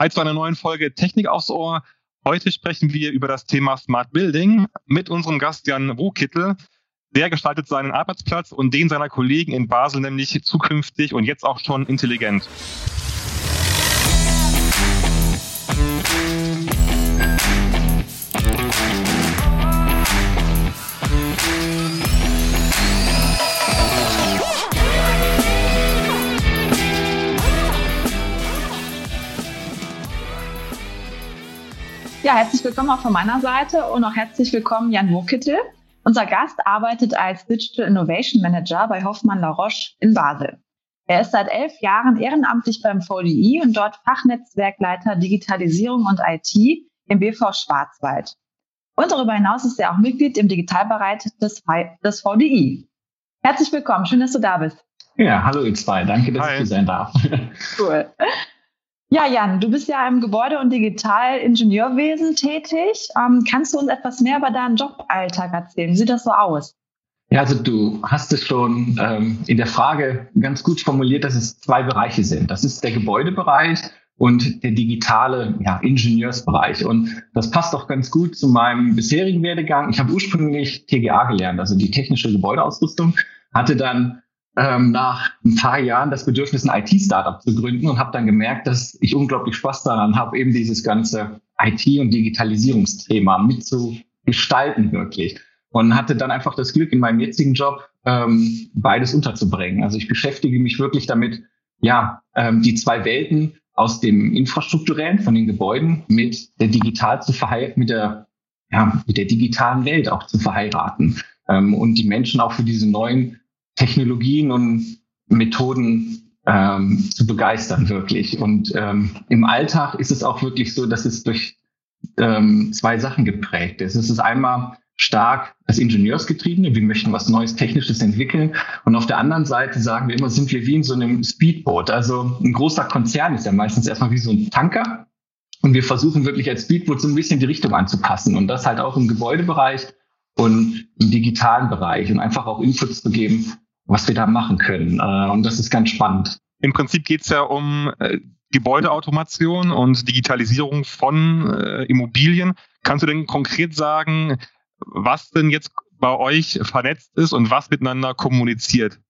Hi zu einer neuen Folge Technik aufs Ohr. Heute sprechen wir über das Thema Smart Building mit unserem Gast Jan Wohkittel. Der gestaltet seinen Arbeitsplatz und den seiner Kollegen in Basel nämlich zukünftig und jetzt auch schon intelligent. Ja, herzlich willkommen auch von meiner Seite und auch herzlich willkommen Jan Wokittel. Unser Gast arbeitet als Digital Innovation Manager bei Hoffmann La Roche in Basel. Er ist seit elf Jahren ehrenamtlich beim VDI und dort Fachnetzwerkleiter Digitalisierung und IT im BV Schwarzwald. Und darüber hinaus ist er auch Mitglied im Digitalbereich des, des VDI. Herzlich willkommen, schön, dass du da bist. Ja, hallo ihr zwei, danke, dass Hi. ich hier sein darf. Cool. Ja, Jan, du bist ja im Gebäude- und Digitalingenieurwesen tätig. Ähm, kannst du uns etwas mehr über deinen Joballtag erzählen? Wie sieht das so aus? Ja, also du hast es schon ähm, in der Frage ganz gut formuliert, dass es zwei Bereiche sind. Das ist der Gebäudebereich und der digitale ja, Ingenieursbereich. Und das passt auch ganz gut zu meinem bisherigen Werdegang. Ich habe ursprünglich TGA gelernt, also die technische Gebäudeausrüstung, hatte dann ähm, nach ein paar Jahren das Bedürfnis, ein IT-Startup zu gründen und habe dann gemerkt, dass ich unglaublich Spaß daran habe, eben dieses ganze IT- und Digitalisierungsthema mitzugestalten wirklich. Und hatte dann einfach das Glück, in meinem jetzigen Job ähm, beides unterzubringen. Also ich beschäftige mich wirklich damit, ja, ähm, die zwei Welten aus dem infrastrukturellen von den Gebäuden mit der digital zu verheiraten, mit der ja, mit der digitalen Welt auch zu verheiraten ähm, und die Menschen auch für diese neuen Technologien und Methoden ähm, zu begeistern, wirklich. Und ähm, im Alltag ist es auch wirklich so, dass es durch ähm, zwei Sachen geprägt ist. Es ist einmal stark das Ingenieursgetriebene, wir möchten was Neues, Technisches entwickeln. Und auf der anderen Seite sagen wir immer, sind wir wie in so einem Speedboat. Also ein großer Konzern ist ja meistens erstmal wie so ein Tanker. Und wir versuchen wirklich als Speedboat so ein bisschen die Richtung anzupassen. Und das halt auch im Gebäudebereich und im digitalen Bereich und einfach auch Inputs zu geben, was wir da machen können. Äh, und das ist ganz spannend. Im Prinzip geht es ja um äh, Gebäudeautomation und Digitalisierung von äh, Immobilien. Kannst du denn konkret sagen, was denn jetzt bei euch vernetzt ist und was miteinander kommuniziert?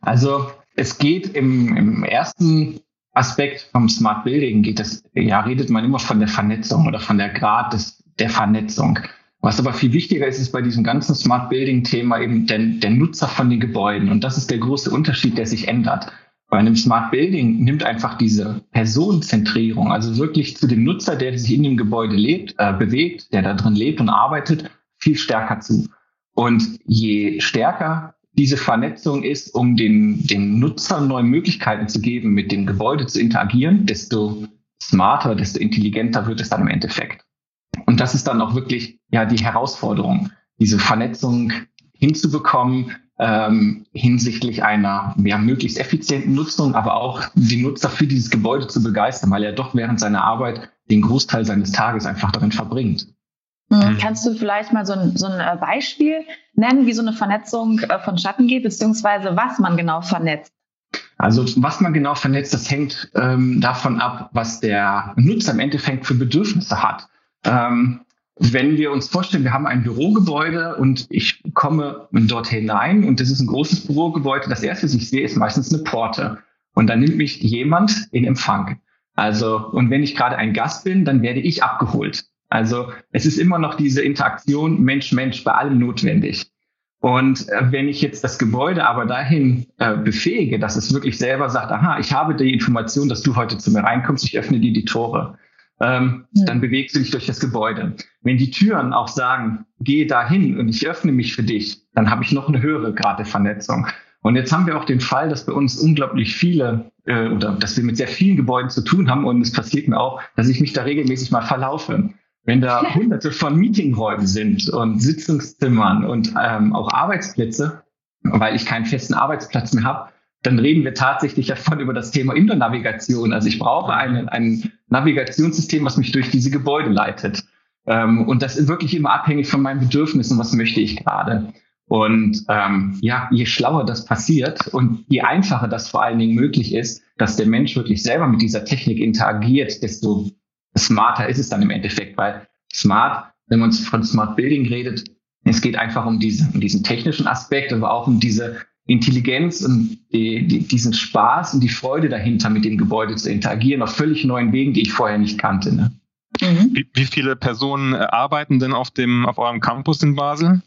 Also es geht im, im ersten Aspekt vom Smart Building geht es, ja, redet man immer von der Vernetzung oder von der Grad des, der Vernetzung. Was aber viel wichtiger ist, ist bei diesem ganzen Smart Building Thema eben der, der Nutzer von den Gebäuden. Und das ist der große Unterschied, der sich ändert. Bei einem Smart Building nimmt einfach diese Personenzentrierung, also wirklich zu dem Nutzer, der sich in dem Gebäude lebt, äh, bewegt, der da drin lebt und arbeitet, viel stärker zu. Und je stärker diese Vernetzung ist, um den, den Nutzer neue Möglichkeiten zu geben, mit dem Gebäude zu interagieren, desto smarter, desto intelligenter wird es dann im Endeffekt. Und das ist dann auch wirklich ja die Herausforderung, diese Vernetzung hinzubekommen ähm, hinsichtlich einer ja, möglichst effizienten Nutzung, aber auch die Nutzer für dieses Gebäude zu begeistern, weil er doch während seiner Arbeit den Großteil seines Tages einfach darin verbringt. Mhm. mhm. Kannst du vielleicht mal so ein, so ein äh, Beispiel nennen, wie so eine Vernetzung äh, vonstatten geht, beziehungsweise was man genau vernetzt? Also was man genau vernetzt, das hängt ähm, davon ab, was der Nutzer im Endeffekt für Bedürfnisse hat. Ähm, wenn wir uns vorstellen, wir haben ein Bürogebäude und ich komme dort hinein und das ist ein großes Bürogebäude, das erste, was ich sehe, ist meistens eine Porte. Und dann nimmt mich jemand in Empfang. Also, und wenn ich gerade ein Gast bin, dann werde ich abgeholt. Also, es ist immer noch diese Interaktion Mensch-Mensch bei allem notwendig. Und äh, wenn ich jetzt das Gebäude aber dahin äh, befähige, dass es wirklich selber sagt, aha, ich habe die Information, dass du heute zu mir reinkommst, ich öffne dir die Tore ähm, ja. dann bewegst du dich durch das Gebäude. Wenn die Türen auch sagen, geh dahin und ich öffne mich für dich, dann habe ich noch eine höhere Grad der Vernetzung. Und jetzt haben wir auch den Fall, dass bei uns unglaublich viele äh, oder dass wir mit sehr vielen Gebäuden zu tun haben und es passiert mir auch, dass ich mich da regelmäßig mal verlaufe. Wenn da hunderte von Meetingräumen sind und Sitzungszimmern und ähm, auch Arbeitsplätze, weil ich keinen festen Arbeitsplatz mehr habe, dann reden wir tatsächlich davon über das Thema Indoor-Navigation. Also ich brauche ein, ein Navigationssystem, was mich durch diese Gebäude leitet. Ähm, und das ist wirklich immer abhängig von meinen Bedürfnissen, was möchte ich gerade. Und ähm, ja, je schlauer das passiert und je einfacher das vor allen Dingen möglich ist, dass der Mensch wirklich selber mit dieser Technik interagiert, desto smarter ist es dann im Endeffekt, weil smart, wenn man von Smart Building redet, es geht einfach um, diese, um diesen technischen Aspekt, aber auch um diese Intelligenz und die, die, diesen Spaß und die Freude dahinter, mit dem Gebäude zu interagieren, auf völlig neuen Wegen, die ich vorher nicht kannte. Ne? Mhm. Wie, wie, viele Personen arbeiten denn auf, dem, auf eurem Campus in Basel?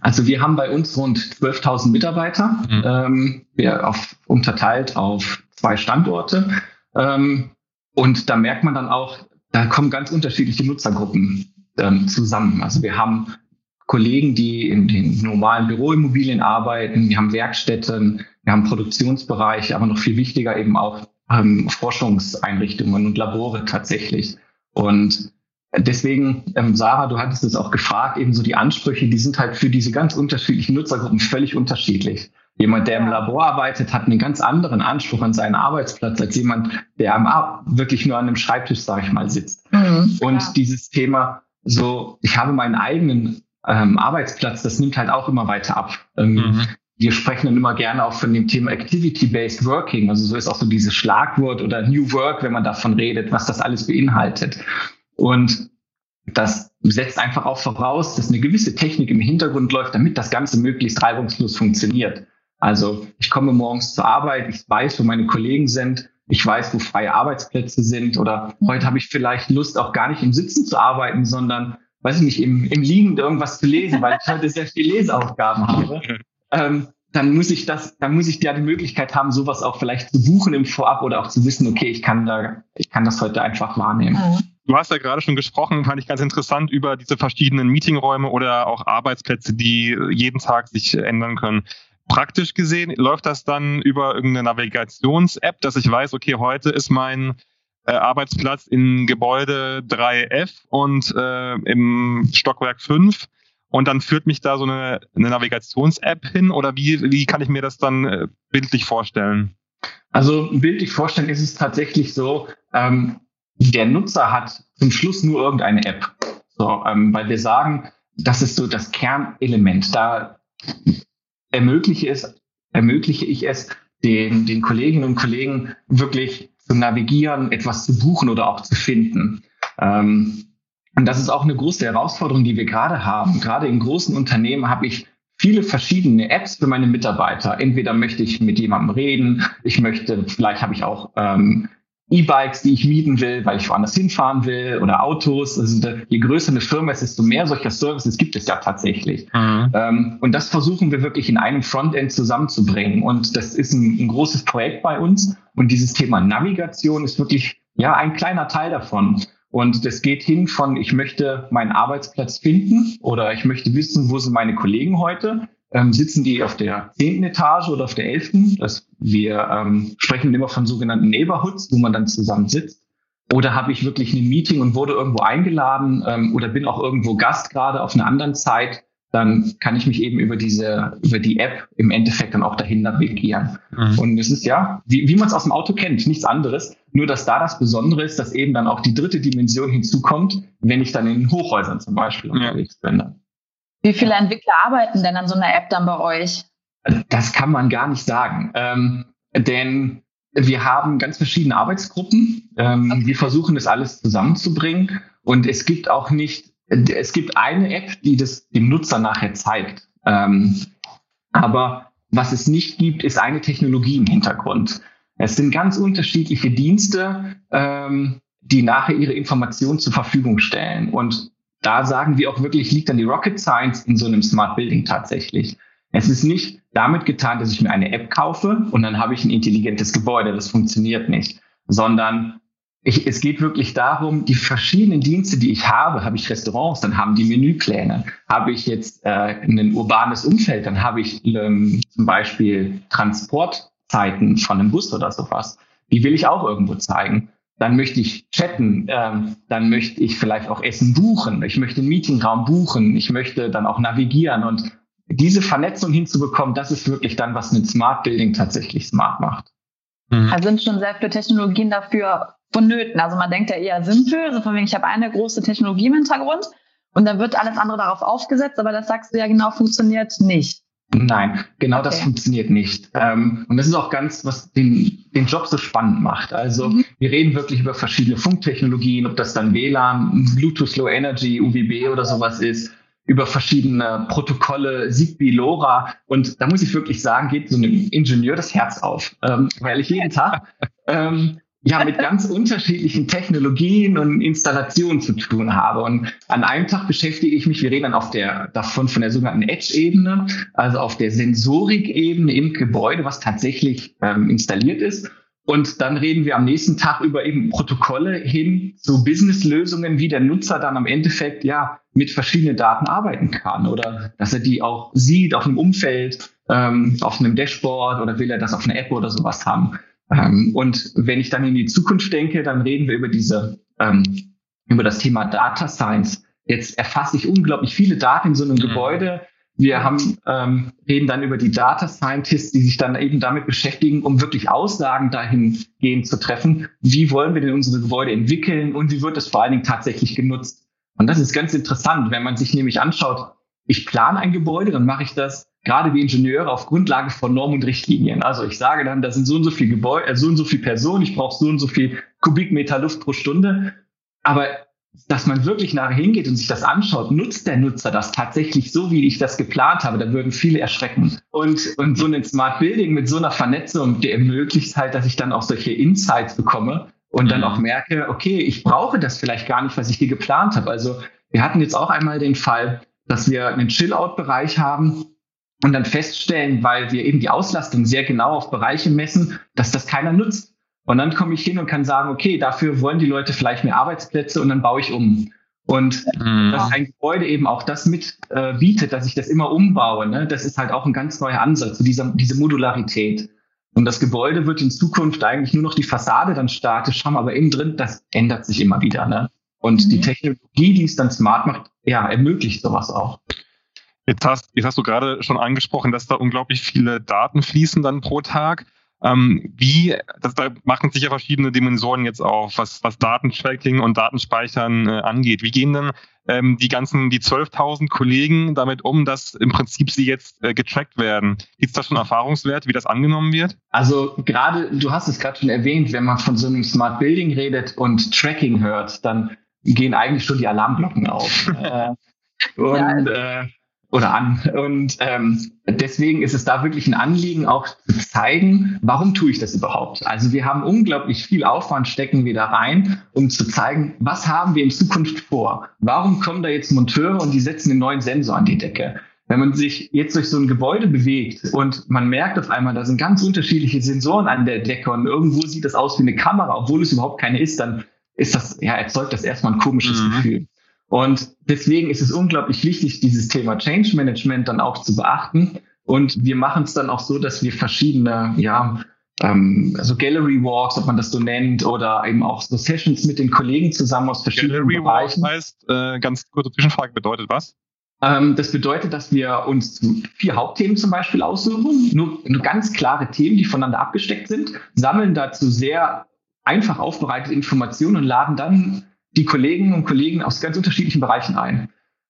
Also wir haben bei uns rund 12.000 Mitarbeiter, mhm. ähm, wir auf, unterteilt auf zwei Standorte. Ähm, und da merkt man dann auch, da kommen ganz unterschiedliche Nutzergruppen ähm, zusammen. Also wir haben Kollegen, die in den normalen Büroimmobilien arbeiten, wir haben Werkstätten, wir haben Produktionsbereiche, aber noch viel wichtiger eben auch ähm, Forschungseinrichtungen und Labore tatsächlich. Und Deswegen, ähm, Sarah, du hattest es auch gefragt, eben so die Ansprüche, die sind halt für diese ganz unterschiedlichen Nutzergruppen völlig unterschiedlich. Jemand, der im Labor arbeitet, hat einen ganz anderen Anspruch an seinen Arbeitsplatz als jemand, der am, wirklich nur an einem Schreibtisch, sage ich mal, sitzt. Mhm, Und ja. dieses Thema, so, ich habe meinen eigenen ähm, Arbeitsplatz, das nimmt halt auch immer weiter ab. Ähm, mhm. Wir sprechen dann immer gerne auch von dem Thema Activity-Based Working. Also so ist auch so dieses Schlagwort oder New Work, wenn man davon redet, was das alles beinhaltet. Und das setzt einfach auch voraus, dass eine gewisse Technik im Hintergrund läuft, damit das Ganze möglichst reibungslos funktioniert. Also ich komme morgens zur Arbeit, ich weiß, wo meine Kollegen sind, ich weiß, wo freie Arbeitsplätze sind oder heute habe ich vielleicht Lust, auch gar nicht im Sitzen zu arbeiten, sondern, weiß ich nicht, im, im Liegen irgendwas zu lesen, weil ich heute sehr viele Leseaufgaben habe. Ähm, dann muss ich das, dann muss ich ja die Möglichkeit haben, sowas auch vielleicht zu buchen im Vorab oder auch zu wissen, okay, ich kann da, ich kann das heute einfach wahrnehmen. Mhm. Du hast ja gerade schon gesprochen, fand ich ganz interessant, über diese verschiedenen Meetingräume oder auch Arbeitsplätze, die jeden Tag sich ändern können. Praktisch gesehen läuft das dann über irgendeine Navigations-App, dass ich weiß, okay, heute ist mein äh, Arbeitsplatz in Gebäude 3F und äh, im Stockwerk 5 und dann führt mich da so eine, eine Navigations-App hin oder wie, wie kann ich mir das dann äh, bildlich vorstellen? Also bildlich vorstellen ist es tatsächlich so, ähm, der Nutzer hat zum Schluss nur irgendeine App. So, ähm, weil wir sagen, das ist so das Kernelement. Da ermögliche, es, ermögliche ich es den, den Kolleginnen und Kollegen wirklich zu navigieren, etwas zu buchen oder auch zu finden. Ähm, und das ist auch eine große Herausforderung, die wir gerade haben. Gerade in großen Unternehmen habe ich viele verschiedene Apps für meine Mitarbeiter. Entweder möchte ich mit jemandem reden, ich möchte, vielleicht habe ich auch ähm, E-Bikes, die ich mieten will, weil ich woanders hinfahren will oder Autos. Also je größer eine Firma ist, desto mehr solcher Services gibt es ja tatsächlich. Mhm. Ähm, und das versuchen wir wirklich in einem Frontend zusammenzubringen. Und das ist ein, ein, großes Projekt bei uns. Und dieses Thema Navigation ist wirklich ja ein kleiner Teil davon. Und das geht hin von, ich möchte meinen Arbeitsplatz finden oder ich möchte wissen, wo sind meine Kollegen heute, ähm, sitzen die auf der zehnten Etage oder auf der elften. Das, wir ähm, sprechen immer von sogenannten Neighborhoods, wo man dann zusammen sitzt. Oder habe ich wirklich ein Meeting und wurde irgendwo eingeladen ähm, oder bin auch irgendwo Gast gerade auf einer anderen Zeit, dann kann ich mich eben über diese, über die App im Endeffekt dann auch dahin navigieren. Mhm. Und es ist ja, wie, wie man es aus dem Auto kennt, nichts anderes. Nur, dass da das Besondere ist, dass eben dann auch die dritte Dimension hinzukommt, wenn ich dann in Hochhäusern zum Beispiel ja. unterwegs bin. Wie viele Entwickler arbeiten denn an so einer App dann bei euch? Das kann man gar nicht sagen. Ähm, denn wir haben ganz verschiedene Arbeitsgruppen. Ähm, okay. Wir versuchen das alles zusammenzubringen. Und es gibt auch nicht, es gibt eine App, die das dem Nutzer nachher zeigt. Ähm, aber was es nicht gibt, ist eine Technologie im Hintergrund. Es sind ganz unterschiedliche Dienste, ähm, die nachher ihre Informationen zur Verfügung stellen. Und da sagen wir auch wirklich, liegt dann die Rocket Science in so einem Smart Building tatsächlich. Es ist nicht damit getan, dass ich mir eine App kaufe und dann habe ich ein intelligentes Gebäude. Das funktioniert nicht, sondern ich, es geht wirklich darum, die verschiedenen Dienste, die ich habe, habe ich Restaurants, dann haben die Menüpläne. Habe ich jetzt äh, ein urbanes Umfeld, dann habe ich ähm, zum Beispiel Transportzeiten von einem Bus oder sowas. Die will ich auch irgendwo zeigen dann möchte ich chatten, ähm, dann möchte ich vielleicht auch Essen buchen, ich möchte einen Meetingraum buchen, ich möchte dann auch navigieren und diese Vernetzung hinzubekommen, das ist wirklich dann, was ein Smart Building tatsächlich smart macht. Mhm. Da sind schon sehr viele Technologien dafür vonnöten. Also man denkt ja eher simpel, so von wegen, ich habe eine große Technologie im Hintergrund und dann wird alles andere darauf aufgesetzt, aber das sagst du ja genau, funktioniert nicht. Nein, genau okay. das funktioniert nicht. Ähm, und das ist auch ganz, was den, den Job so spannend macht. Also mhm. wir reden wirklich über verschiedene Funktechnologien, ob das dann WLAN, Bluetooth Low Energy, UWB oder sowas ist, über verschiedene Protokolle, Zigbee, LoRa. Und da muss ich wirklich sagen, geht so einem Ingenieur das Herz auf, ähm, weil ich jeden Tag ähm, ja mit ganz unterschiedlichen Technologien und Installationen zu tun habe. Und an einem Tag beschäftige ich mich, wir reden dann auf der davon von der sogenannten Edge-Ebene, also auf der Sensorik-Ebene im Gebäude, was tatsächlich ähm, installiert ist. Und dann reden wir am nächsten Tag über eben Protokolle hin zu Business-Lösungen, wie der Nutzer dann am Endeffekt ja mit verschiedenen Daten arbeiten kann oder dass er die auch sieht auf einem Umfeld, ähm, auf einem Dashboard oder will er das auf einer App oder sowas haben. Ähm, und wenn ich dann in die Zukunft denke, dann reden wir über diese, ähm, über das Thema Data Science. Jetzt erfasse ich unglaublich viele Daten in so einem mhm. Gebäude. Wir haben, ähm, reden dann über die Data Scientists, die sich dann eben damit beschäftigen, um wirklich Aussagen dahingehend zu treffen. Wie wollen wir denn unsere Gebäude entwickeln und wie wird es vor allen Dingen tatsächlich genutzt? Und das ist ganz interessant, wenn man sich nämlich anschaut, ich plane ein Gebäude, dann mache ich das gerade wie Ingenieure auf Grundlage von Normen und Richtlinien. Also ich sage dann, da sind so und so viel Gebäude, äh, so und so viel Personen, ich brauche so und so viel Kubikmeter Luft pro Stunde. Aber dass man wirklich nachher hingeht und sich das anschaut, nutzt der Nutzer das tatsächlich so, wie ich das geplant habe, da würden viele erschrecken. Und, und so ein Smart Building mit so einer Vernetzung, der ermöglicht halt, dass ich dann auch solche Insights bekomme und dann auch merke, okay, ich brauche das vielleicht gar nicht, was ich hier geplant habe. Also wir hatten jetzt auch einmal den Fall, dass wir einen Chill-Out-Bereich haben, und dann feststellen, weil wir eben die Auslastung sehr genau auf Bereiche messen, dass das keiner nutzt. Und dann komme ich hin und kann sagen, okay, dafür wollen die Leute vielleicht mehr Arbeitsplätze und dann baue ich um. Und mhm. dass ein Gebäude eben auch das mit äh, bietet, dass ich das immer umbaue, ne? das ist halt auch ein ganz neuer Ansatz, so dieser, diese Modularität. Und das Gebäude wird in Zukunft eigentlich nur noch die Fassade dann statisch haben, aber innen drin, das ändert sich immer wieder. Ne? Und mhm. die Technologie, die es dann smart macht, ja, ermöglicht sowas auch. Jetzt hast, jetzt hast du gerade schon angesprochen, dass da unglaublich viele Daten fließen dann pro Tag. Ähm, wie, das, da machen sich ja verschiedene Dimensionen jetzt auf, was, was Datentracking und Datenspeichern äh, angeht. Wie gehen denn ähm, die ganzen, die 12.000 Kollegen damit um, dass im Prinzip sie jetzt äh, getrackt werden? Gibt es da schon Erfahrungswerte, wie das angenommen wird? Also gerade, du hast es gerade schon erwähnt, wenn man von so einem Smart Building redet und Tracking hört, dann gehen eigentlich schon die Alarmglocken auf. äh, und äh, oder an. Und ähm, deswegen ist es da wirklich ein Anliegen, auch zu zeigen, warum tue ich das überhaupt? Also wir haben unglaublich viel Aufwand, stecken wir da rein, um zu zeigen, was haben wir in Zukunft vor? Warum kommen da jetzt Monteure und die setzen den neuen Sensor an die Decke? Wenn man sich jetzt durch so ein Gebäude bewegt und man merkt auf einmal, da sind ganz unterschiedliche Sensoren an der Decke und irgendwo sieht das aus wie eine Kamera, obwohl es überhaupt keine ist, dann ist das, ja, erzeugt das erstmal ein komisches mhm. Gefühl. Und deswegen ist es unglaublich wichtig, dieses Thema Change Management dann auch zu beachten. Und wir machen es dann auch so, dass wir verschiedene, ja, ähm, also Gallery Walks, ob man das so nennt, oder eben auch so Sessions mit den Kollegen zusammen aus verschiedenen Gallery Bereichen. Walk heißt, äh, ganz kurze Zwischenfrage, bedeutet was? Ähm, das bedeutet, dass wir uns vier Hauptthemen zum Beispiel aussuchen, nur, nur ganz klare Themen, die voneinander abgesteckt sind, sammeln dazu sehr einfach aufbereitete Informationen und laden dann die Kollegen und Kollegen aus ganz unterschiedlichen Bereichen ein.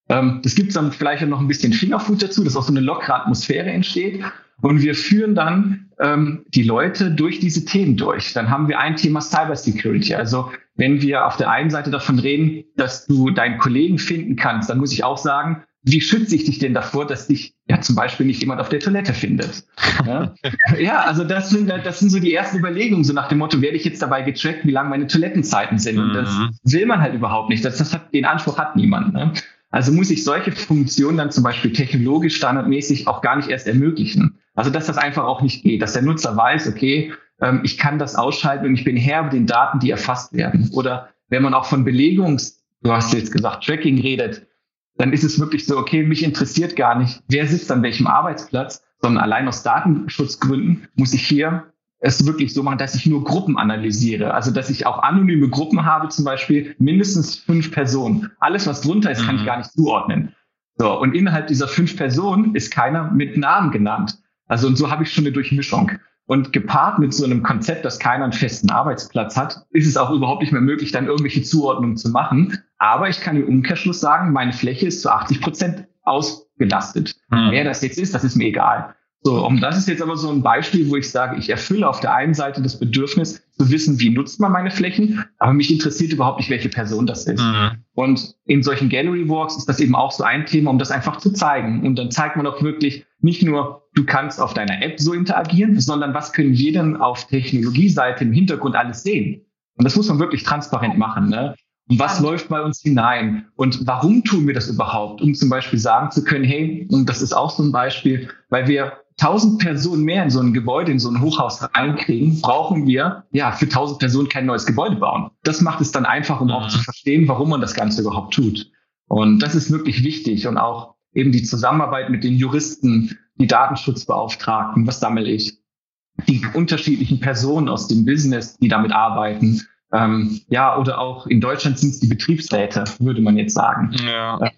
Ähm, das gibt dann vielleicht noch ein bisschen Fingerfood dazu, dass auch so eine lockere Atmosphäre entsteht. Und wir führen dann ähm, die Leute durch diese Themen durch. Dann haben wir ein Thema Cybersecurity. Also wenn wir auf der einen Seite davon reden, dass du deinen Kollegen finden kannst, dann muss ich auch sagen, wie schütze ich dich denn davor, dass dich ja zum Beispiel nicht jemand auf der Toilette findet? Ja, ja also das sind, das sind so die ersten Überlegungen, so nach dem Motto, werde ich jetzt dabei getrackt, wie lang meine Toilettenzeiten sind? Und das mhm. will man halt überhaupt nicht. Das, das hat, den Anspruch hat niemand. Ne? Also muss ich solche Funktionen dann zum Beispiel technologisch standardmäßig auch gar nicht erst ermöglichen. Also dass das einfach auch nicht geht, dass der Nutzer weiß, okay, ähm, ich kann das ausschalten und ich bin Herr über den Daten, die erfasst werden. Oder wenn man auch von Belegungs, du hast jetzt gesagt, Tracking redet, dann ist es wirklich so, okay, mich interessiert gar nicht, wer sitzt an welchem Arbeitsplatz, sondern allein aus Datenschutzgründen muss ich hier es wirklich so machen, dass ich nur Gruppen analysiere. Also, dass ich auch anonyme Gruppen habe, zum Beispiel mindestens fünf Personen. Alles, was drunter ist, kann ich mhm. gar nicht zuordnen. So. Und innerhalb dieser fünf Personen ist keiner mit Namen genannt. Also, und so habe ich schon eine Durchmischung. Und gepaart mit so einem Konzept, dass keiner einen festen Arbeitsplatz hat, ist es auch überhaupt nicht mehr möglich, dann irgendwelche Zuordnungen zu machen. Aber ich kann im Umkehrschluss sagen, meine Fläche ist zu 80 Prozent ausgelastet. Mhm. Wer das jetzt ist, das ist mir egal. So, und das ist jetzt aber so ein Beispiel, wo ich sage, ich erfülle auf der einen Seite das Bedürfnis zu wissen, wie nutzt man meine Flächen, aber mich interessiert überhaupt nicht, welche Person das ist. Mhm. Und in solchen Gallery Walks ist das eben auch so ein Thema, um das einfach zu zeigen. Und dann zeigt man auch wirklich nicht nur, du kannst auf deiner App so interagieren, sondern was können wir denn auf Technologieseite im Hintergrund alles sehen? Und das muss man wirklich transparent machen. Ne? Und was ja. läuft bei uns hinein? Und warum tun wir das überhaupt? Um zum Beispiel sagen zu können, hey, und das ist auch so ein Beispiel, weil wir tausend Personen mehr in so ein Gebäude, in so ein Hochhaus reinkriegen, brauchen wir ja für tausend Personen kein neues Gebäude bauen. Das macht es dann einfach, um mhm. auch zu verstehen, warum man das Ganze überhaupt tut. Und das ist wirklich wichtig und auch eben die Zusammenarbeit mit den Juristen, die Datenschutzbeauftragten, was sammle ich, die unterschiedlichen Personen aus dem Business, die damit arbeiten. Ähm, ja, oder auch in Deutschland sind es die Betriebsräte, würde man jetzt sagen. Ja. Äh,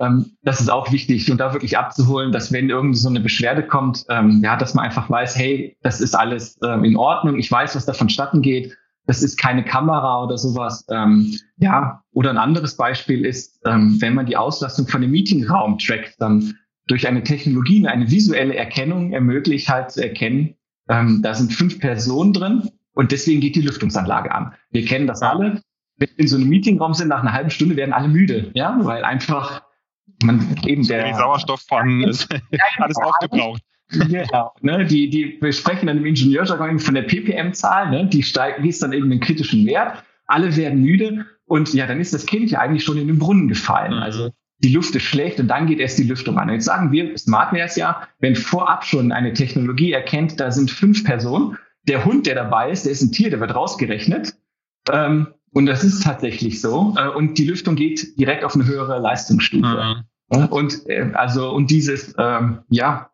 ähm, das ist auch wichtig und da wirklich abzuholen, dass wenn irgendwie so eine Beschwerde kommt, ähm, ja, dass man einfach weiß, hey, das ist alles ähm, in Ordnung, ich weiß, was da vonstatten geht, das ist keine Kamera oder sowas. Ähm, ja, oder ein anderes Beispiel ist, wenn man die Auslastung von dem Meetingraum trackt, dann durch eine Technologie, eine visuelle Erkennung ermöglicht halt zu erkennen, ähm, da sind fünf Personen drin und deswegen geht die Lüftungsanlage an. Wir kennen das alle wenn wir in so einem Meetingraum sind, nach einer halben Stunde werden alle müde, ja, weil einfach man eben der die Sauerstoff vorhanden ist, alles aufgebraucht. Genau, ne, die, die wir sprechen dann im Ingenieurjargon von der PPM-Zahl, ne, die steigt, die ist dann eben einen kritischen Wert. Alle werden müde und ja, dann ist das Kind ja eigentlich schon in den Brunnen gefallen. Mhm. Also die Luft ist schlecht und dann geht erst die Lüftung an. Und jetzt sagen wir, smart wäre es ja, wenn vorab schon eine Technologie erkennt, da sind fünf Personen, der Hund, der dabei ist, der ist ein Tier, der wird rausgerechnet. Ähm, und das ist tatsächlich so. Äh, und die Lüftung geht direkt auf eine höhere Leistungsstufe. Mhm. Und äh, also und dieses ähm, ja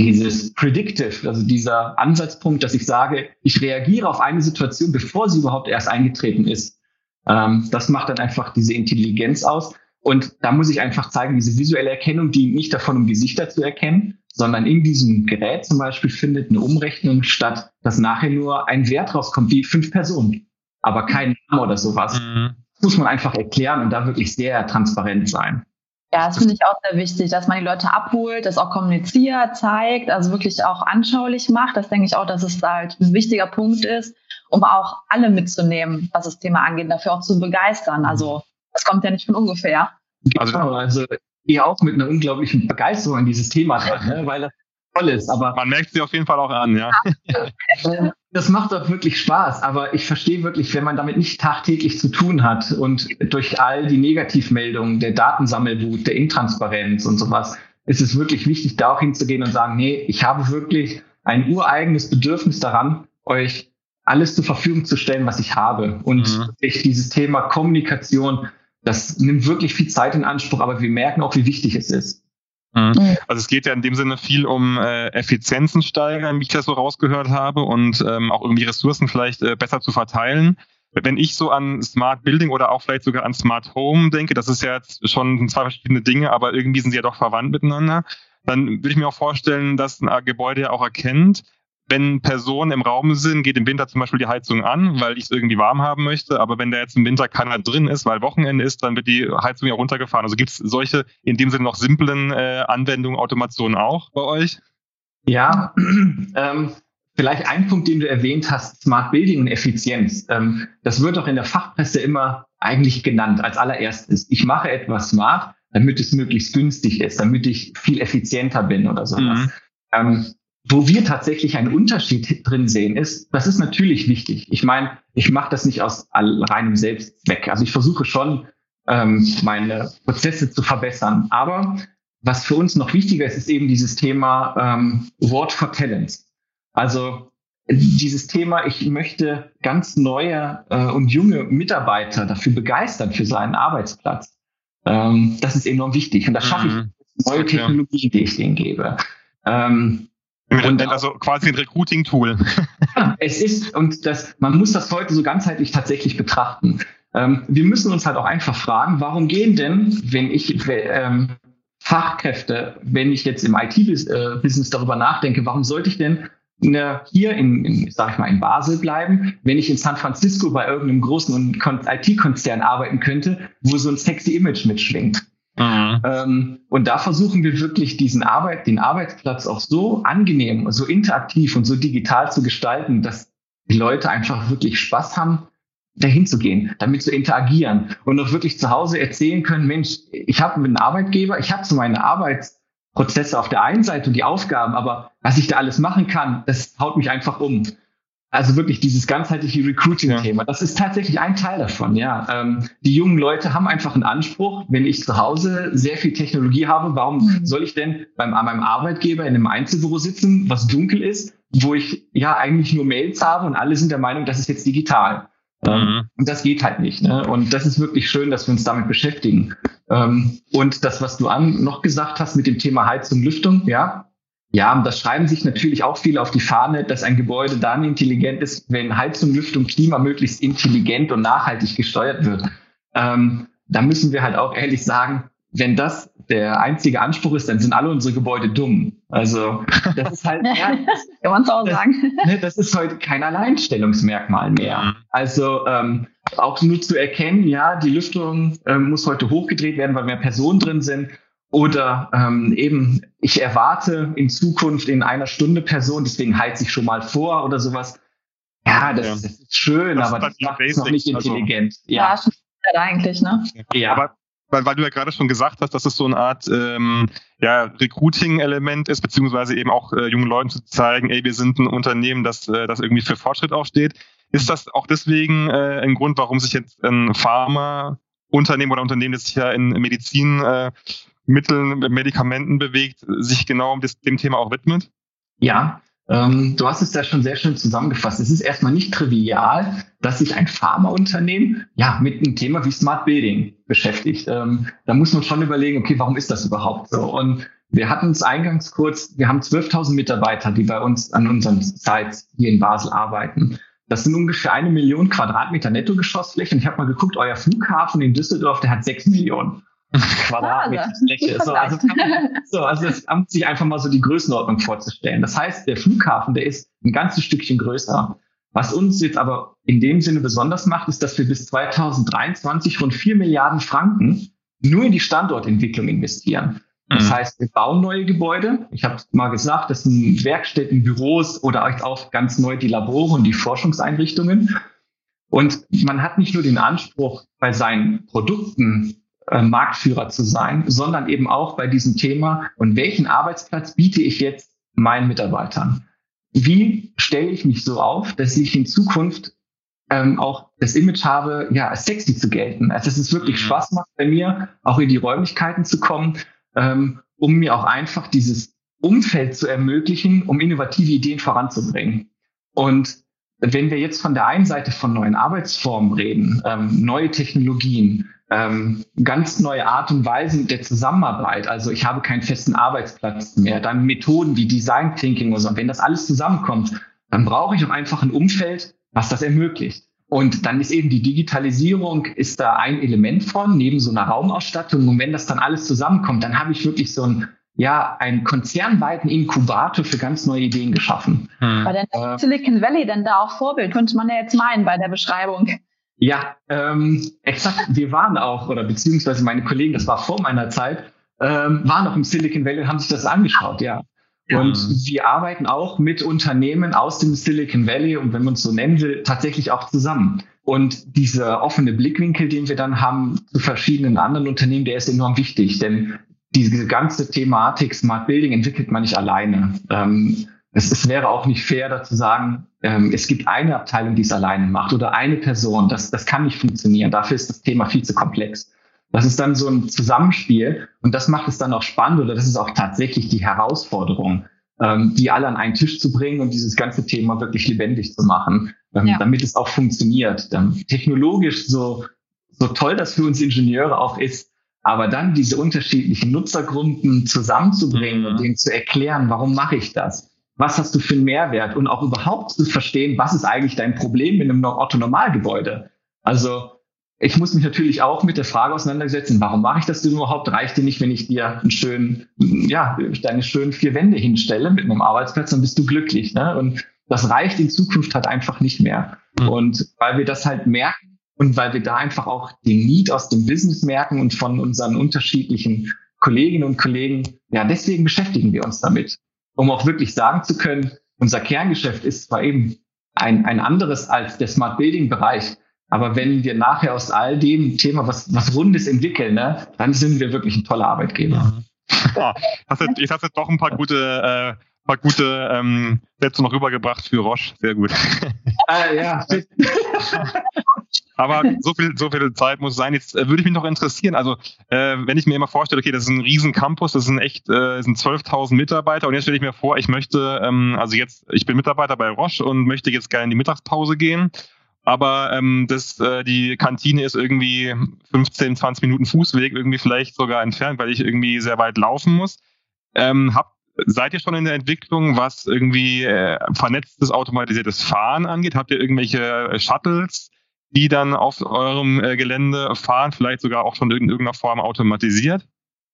dieses Predictive, also dieser Ansatzpunkt, dass ich sage, ich reagiere auf eine Situation, bevor sie überhaupt erst eingetreten ist. Ähm, das macht dann einfach diese Intelligenz aus. Und da muss ich einfach zeigen, diese visuelle Erkennung dient nicht davon, um Gesichter zu erkennen, sondern in diesem Gerät zum Beispiel findet eine Umrechnung statt, dass nachher nur ein Wert rauskommt, wie fünf Personen aber kein Name oder sowas. Mhm. Das muss man einfach erklären und da wirklich sehr transparent sein. Ja, das finde ich auch sehr wichtig, dass man die Leute abholt, das auch kommuniziert, zeigt, also wirklich auch anschaulich macht. Das denke ich auch, dass es halt ein wichtiger Punkt ist, um auch alle mitzunehmen, was das Thema angeht, dafür auch zu begeistern. Also das kommt ja nicht von ungefähr. Also, also ihr auch mit einer unglaublichen Begeisterung in dieses Thema dran, ne? weil das toll ist. Aber man merkt sie auf jeden Fall auch an, ja. das macht doch wirklich Spaß, aber ich verstehe wirklich, wenn man damit nicht tagtäglich zu tun hat und durch all die Negativmeldungen, der Datensammelwut, der Intransparenz und sowas, ist es wirklich wichtig, da auch hinzugehen und sagen, nee, ich habe wirklich ein ureigenes Bedürfnis daran, euch alles zur Verfügung zu stellen, was ich habe. Und mhm. ich, dieses Thema Kommunikation, das nimmt wirklich viel Zeit in Anspruch, aber wir merken auch, wie wichtig es ist. Mhm. Mhm. Also es geht ja in dem Sinne viel um äh, Effizienzen steigern, wie ich das so rausgehört habe, und ähm, auch irgendwie Ressourcen vielleicht äh, besser zu verteilen. Wenn ich so an Smart Building oder auch vielleicht sogar an Smart Home denke, das ist ja jetzt schon zwei verschiedene Dinge, aber irgendwie sind sie ja doch verwandt miteinander, dann würde ich mir auch vorstellen, dass ein Gebäude ja auch erkennt, wenn Personen im Raum sind, geht im Winter zum Beispiel die Heizung an, weil ich es irgendwie warm haben möchte. Aber wenn da jetzt im Winter keiner drin ist, weil Wochenende ist, dann wird die Heizung ja runtergefahren. Also gibt es solche in dem Sinne noch simplen äh, Anwendungen, Automationen auch bei euch? Ja, ähm, vielleicht ein Punkt, den du erwähnt hast, Smart Building und Effizienz. Ähm, das wird auch in der Fachpresse immer eigentlich genannt als allererstes. Ich mache etwas smart, damit es möglichst günstig ist, damit ich viel effizienter bin oder sowas. Mhm. Ähm, wo wir tatsächlich einen Unterschied drin sehen, ist, das ist natürlich wichtig. Ich meine, ich mache das nicht aus reinem Selbstzweck. Also ich versuche schon, ähm, meine Prozesse zu verbessern. Aber was für uns noch wichtiger ist, ist eben dieses Thema ähm, Word for Talents. Also dieses Thema, ich möchte ganz neue äh, und junge Mitarbeiter dafür begeistern für seinen Arbeitsplatz. Ähm, das ist enorm wichtig. Und das schaffe ich mhm. neue Technologien, die ich denen gebe. Ähm, und also quasi ein Recruiting-Tool. es ist, und das, man muss das heute so ganzheitlich tatsächlich betrachten. Ähm, wir müssen uns halt auch einfach fragen, warum gehen denn, wenn ich ähm, Fachkräfte, wenn ich jetzt im IT-Business darüber nachdenke, warum sollte ich denn ne, hier in, in, sag ich mal, in Basel bleiben, wenn ich in San Francisco bei irgendeinem großen IT-Konzern arbeiten könnte, wo so ein sexy Image mitschwingt. Mhm. Ähm, und da versuchen wir wirklich diesen Arbeit, den Arbeitsplatz auch so angenehm, so interaktiv und so digital zu gestalten, dass die Leute einfach wirklich Spaß haben, dahin zu gehen, damit zu interagieren und auch wirklich zu Hause erzählen können, Mensch, ich habe einen Arbeitgeber, ich habe so meine Arbeitsprozesse auf der einen Seite und die Aufgaben, aber was ich da alles machen kann, das haut mich einfach um. Also wirklich dieses ganzheitliche Recruiting-Thema, ja. das ist tatsächlich ein Teil davon, ja. Ähm, die jungen Leute haben einfach einen Anspruch, wenn ich zu Hause sehr viel Technologie habe, warum mhm. soll ich denn beim, meinem Arbeitgeber in einem Einzelbüro sitzen, was dunkel ist, wo ich ja eigentlich nur Mails habe und alle sind der Meinung, das ist jetzt digital. Ähm, mhm. Und das geht halt nicht. Ne? Und das ist wirklich schön, dass wir uns damit beschäftigen. Ähm, und das, was du an noch gesagt hast mit dem Thema Heizung, Lüftung, ja, ja, das schreiben sich natürlich auch viele auf die Fahne, dass ein Gebäude dann intelligent ist, wenn Heizung, Lüftung, Klima möglichst intelligent und nachhaltig gesteuert wird. Ähm, da müssen wir halt auch ehrlich sagen, wenn das der einzige Anspruch ist, dann sind alle unsere Gebäude dumm. Also das ist halt, ja, kann man auch das, sagen. Ne, das ist heute kein Alleinstellungsmerkmal mehr. Also ähm, auch nur zu erkennen, ja, die Lüftung ähm, muss heute hochgedreht werden, weil mehr Personen drin sind. Oder ähm, eben, ich erwarte in Zukunft in einer Stunde Person, deswegen heize ich schon mal vor oder sowas. Ja, das, ja. das ist schön, das aber das macht es noch nicht also intelligent. Also, ja, ja schon eigentlich, ne? Ja. Aber weil, weil du ja gerade schon gesagt hast, dass es so eine Art ähm, ja, Recruiting-Element ist, beziehungsweise eben auch äh, jungen Leuten zu zeigen, ey, wir sind ein Unternehmen, das, äh, das irgendwie für Fortschritt auch steht. Ist das auch deswegen äh, ein Grund, warum sich jetzt ein Pharma-Unternehmen oder Unternehmen, das sich ja in Medizin äh, Mitteln, Medikamenten bewegt, sich genau das, dem Thema auch widmet? Ja, ähm, du hast es ja schon sehr schön zusammengefasst. Es ist erstmal nicht trivial, dass sich ein Pharmaunternehmen ja mit einem Thema wie Smart Building beschäftigt. Ähm, da muss man schon überlegen, okay, warum ist das überhaupt so? Und wir hatten es eingangs kurz, wir haben 12.000 Mitarbeiter, die bei uns an unseren Sites hier in Basel arbeiten. Das sind ungefähr eine Million Quadratmeter Nettogeschossfläche. Und ich habe mal geguckt, euer Flughafen in Düsseldorf, der hat sechs Millionen. Quadratmeter Fläche. So, also, so, also es ammt sich einfach mal so die Größenordnung vorzustellen. Das heißt, der Flughafen, der ist ein ganzes Stückchen größer. Was uns jetzt aber in dem Sinne besonders macht, ist, dass wir bis 2023 rund 4 Milliarden Franken nur in die Standortentwicklung investieren. Das mhm. heißt, wir bauen neue Gebäude. Ich habe mal gesagt, das sind Werkstätten, Büros oder auch ganz neu die Labore und die Forschungseinrichtungen. Und man hat nicht nur den Anspruch, bei seinen Produkten äh, Marktführer zu sein, sondern eben auch bei diesem Thema, und welchen Arbeitsplatz biete ich jetzt meinen Mitarbeitern? Wie stelle ich mich so auf, dass ich in Zukunft ähm, auch das Image habe, ja, sexy zu gelten. Also dass es wirklich mhm. Spaß macht bei mir, auch in die Räumlichkeiten zu kommen, ähm, um mir auch einfach dieses Umfeld zu ermöglichen, um innovative Ideen voranzubringen. Und wenn wir jetzt von der einen Seite von neuen Arbeitsformen reden, ähm, neue Technologien, ähm, ganz neue Art und Weisen der Zusammenarbeit. Also ich habe keinen festen Arbeitsplatz mehr. Dann Methoden wie Design Thinking und so. Und wenn das alles zusammenkommt, dann brauche ich auch einfach ein Umfeld, was das ermöglicht. Und dann ist eben die Digitalisierung ist da ein Element von, neben so einer Raumausstattung. Und wenn das dann alles zusammenkommt, dann habe ich wirklich so ein ja, einen konzernweiten Inkubator für ganz neue Ideen geschaffen. Hm. War denn Silicon Valley denn da auch Vorbild? Könnte man ja jetzt meinen bei der Beschreibung. Ja, ähm, exakt. Wir waren auch, oder beziehungsweise meine Kollegen, das war vor meiner Zeit, ähm, waren auch im Silicon Valley und haben sich das angeschaut, ja. Und mhm. wir arbeiten auch mit Unternehmen aus dem Silicon Valley und wenn man es so nennen will, tatsächlich auch zusammen. Und dieser offene Blickwinkel, den wir dann haben zu verschiedenen anderen Unternehmen, der ist enorm wichtig, denn diese ganze Thematik Smart Building entwickelt man nicht alleine. Ähm, es, es wäre auch nicht fair, dazu sagen, ähm, es gibt eine Abteilung, die es alleine macht oder eine Person. Das, das kann nicht funktionieren. Dafür ist das Thema viel zu komplex. Das ist dann so ein Zusammenspiel und das macht es dann auch spannend oder das ist auch tatsächlich die Herausforderung, ähm, die alle an einen Tisch zu bringen und dieses ganze Thema wirklich lebendig zu machen, ähm, ja. damit es auch funktioniert. Ähm, technologisch so, so toll das für uns Ingenieure auch ist, aber dann diese unterschiedlichen Nutzergruppen zusammenzubringen mhm. und denen zu erklären, warum mache ich das? Was hast du für einen Mehrwert und auch überhaupt zu verstehen, was ist eigentlich dein Problem in einem Otto-Normalgebäude. Also ich muss mich natürlich auch mit der Frage auseinandersetzen, warum mache ich das denn überhaupt? Reicht dir nicht, wenn ich dir einen schönen, ja, deine schönen vier Wände hinstelle mit einem Arbeitsplatz, dann bist du glücklich. Ne? Und das reicht in Zukunft halt einfach nicht mehr. Mhm. Und weil wir das halt merken und weil wir da einfach auch den Need aus dem Business merken und von unseren unterschiedlichen Kolleginnen und Kollegen, ja, deswegen beschäftigen wir uns damit, um auch wirklich sagen zu können, unser Kerngeschäft ist zwar eben ein, ein anderes als der Smart Building Bereich, aber wenn wir nachher aus all dem Thema was, was Rundes entwickeln, ne, dann sind wir wirklich ein toller Arbeitgeber. Ja, hast jetzt, jetzt hast du doch ein paar gute, äh, paar gute ähm, Sätze noch rübergebracht für Roche. Sehr gut. Äh, ja. Aber so viel, so viel Zeit muss sein. Jetzt äh, würde ich mich noch interessieren. Also, äh, wenn ich mir immer vorstelle, okay, das ist ein riesen Campus, das sind echt, äh, sind 12.000 Mitarbeiter. Und jetzt stelle ich mir vor, ich möchte, ähm, also jetzt, ich bin Mitarbeiter bei Roche und möchte jetzt gerne in die Mittagspause gehen aber ähm, das, äh, die Kantine ist irgendwie 15, 20 Minuten Fußweg irgendwie vielleicht sogar entfernt, weil ich irgendwie sehr weit laufen muss. Ähm, hab, seid ihr schon in der Entwicklung, was irgendwie äh, vernetztes automatisiertes Fahren angeht? Habt ihr irgendwelche Shuttles, die dann auf eurem äh, Gelände fahren, vielleicht sogar auch schon in irgendeiner Form automatisiert?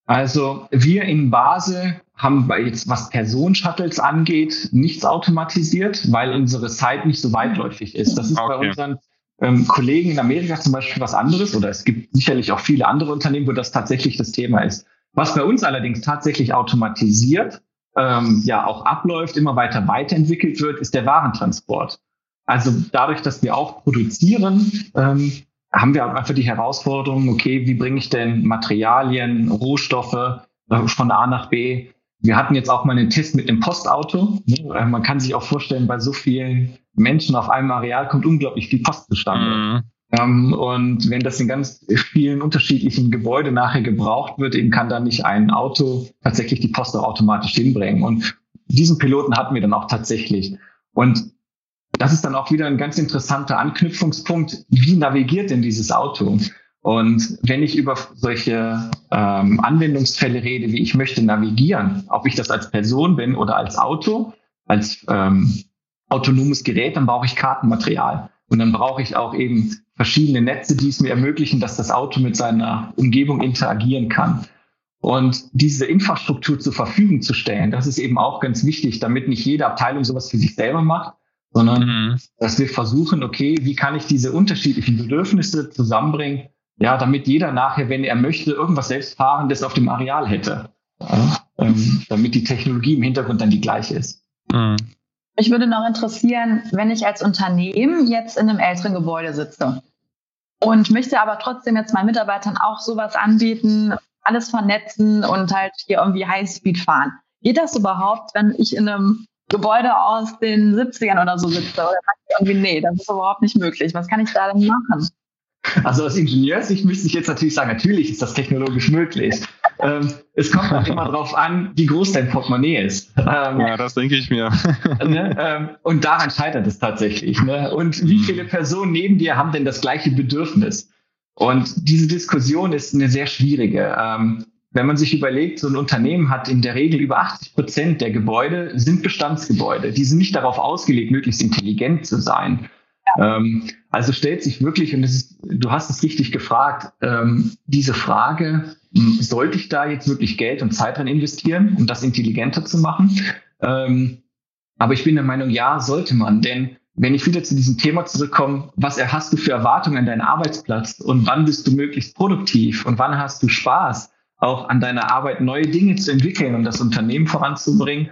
Also wir in Basel haben bei jetzt, was Personenshuttles angeht, nichts automatisiert, weil unsere Site nicht so weitläufig ist. Das ist okay. bei unseren ähm, Kollegen in Amerika zum Beispiel was anderes oder es gibt sicherlich auch viele andere Unternehmen, wo das tatsächlich das Thema ist. Was bei uns allerdings tatsächlich automatisiert, ähm, ja auch abläuft, immer weiter weiterentwickelt wird, ist der Warentransport. Also dadurch, dass wir auch produzieren, ähm, haben wir einfach die Herausforderung, okay, wie bringe ich denn Materialien, Rohstoffe äh, von A nach B? Wir hatten jetzt auch mal einen Test mit dem Postauto. Ne? Äh, man kann sich auch vorstellen, bei so vielen Menschen auf einem Areal kommt unglaublich viel Post zustande. Mhm. Ähm, und wenn das in ganz vielen unterschiedlichen Gebäuden nachher gebraucht wird, eben kann dann nicht ein Auto tatsächlich die Post auch automatisch hinbringen. Und diesen Piloten hatten wir dann auch tatsächlich. Und das ist dann auch wieder ein ganz interessanter Anknüpfungspunkt. Wie navigiert denn dieses Auto? Und wenn ich über solche ähm, Anwendungsfälle rede, wie ich möchte navigieren, ob ich das als Person bin oder als Auto, als ähm, autonomes Gerät, dann brauche ich Kartenmaterial. Und dann brauche ich auch eben verschiedene Netze, die es mir ermöglichen, dass das Auto mit seiner Umgebung interagieren kann. Und diese Infrastruktur zur Verfügung zu stellen, das ist eben auch ganz wichtig, damit nicht jede Abteilung sowas für sich selber macht, sondern mhm. dass wir versuchen, okay, wie kann ich diese unterschiedlichen Bedürfnisse zusammenbringen, ja, damit jeder nachher, wenn er möchte, irgendwas Selbstfahrendes auf dem Areal hätte. Ja, ähm, damit die Technologie im Hintergrund dann die gleiche ist. Mhm. Mich würde noch interessieren, wenn ich als Unternehmen jetzt in einem älteren Gebäude sitze und möchte aber trotzdem jetzt meinen Mitarbeitern auch sowas anbieten, alles vernetzen und halt hier irgendwie Highspeed fahren. Geht das überhaupt, wenn ich in einem Gebäude aus den 70ern oder so sitze. Oder sagt irgendwie, nee, das ist überhaupt nicht möglich. Was kann ich da denn machen? Also aus Ingenieurssicht müsste ich jetzt natürlich sagen, natürlich ist das technologisch möglich. Ähm, es kommt auch immer darauf an, wie groß dein Portemonnaie ist. Ähm, ja, das denke ich mir. ne? ähm, und daran scheitert es tatsächlich. Ne? Und wie viele Personen neben dir haben denn das gleiche Bedürfnis? Und diese Diskussion ist eine sehr schwierige. Wenn man sich überlegt, so ein Unternehmen hat in der Regel über 80 Prozent der Gebäude sind Bestandsgebäude. Die sind nicht darauf ausgelegt, möglichst intelligent zu sein. Ähm, also stellt sich wirklich, und ist, du hast es richtig gefragt, ähm, diese Frage, hm, sollte ich da jetzt wirklich Geld und Zeit dran investieren, um das intelligenter zu machen? Ähm, aber ich bin der Meinung, ja, sollte man, denn wenn ich wieder zu diesem Thema zurückkomme, was hast du für Erwartungen an deinen Arbeitsplatz und wann bist du möglichst produktiv und wann hast du Spaß? Auch an deiner Arbeit neue Dinge zu entwickeln und das Unternehmen voranzubringen,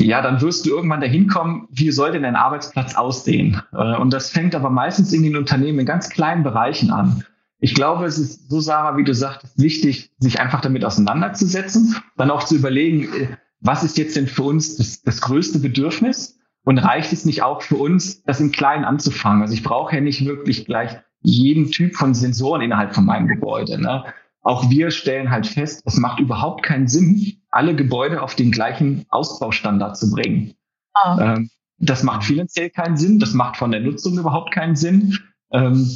ja, dann wirst du irgendwann dahin kommen, wie soll denn dein Arbeitsplatz aussehen? Äh, und das fängt aber meistens in den Unternehmen in ganz kleinen Bereichen an. Ich glaube, es ist so, Sarah, wie du sagst, wichtig, sich einfach damit auseinanderzusetzen, dann auch zu überlegen, äh, was ist jetzt denn für uns das, das größte Bedürfnis? Und reicht es nicht auch für uns, das im Kleinen anzufangen? Also ich brauche ja nicht wirklich gleich jeden Typ von Sensoren innerhalb von meinem Gebäude. Ne? Auch wir stellen halt fest, es macht überhaupt keinen Sinn, alle Gebäude auf den gleichen Ausbaustandard zu bringen. Oh. Ähm, das macht finanziell keinen Sinn, das macht von der Nutzung überhaupt keinen Sinn. Ähm,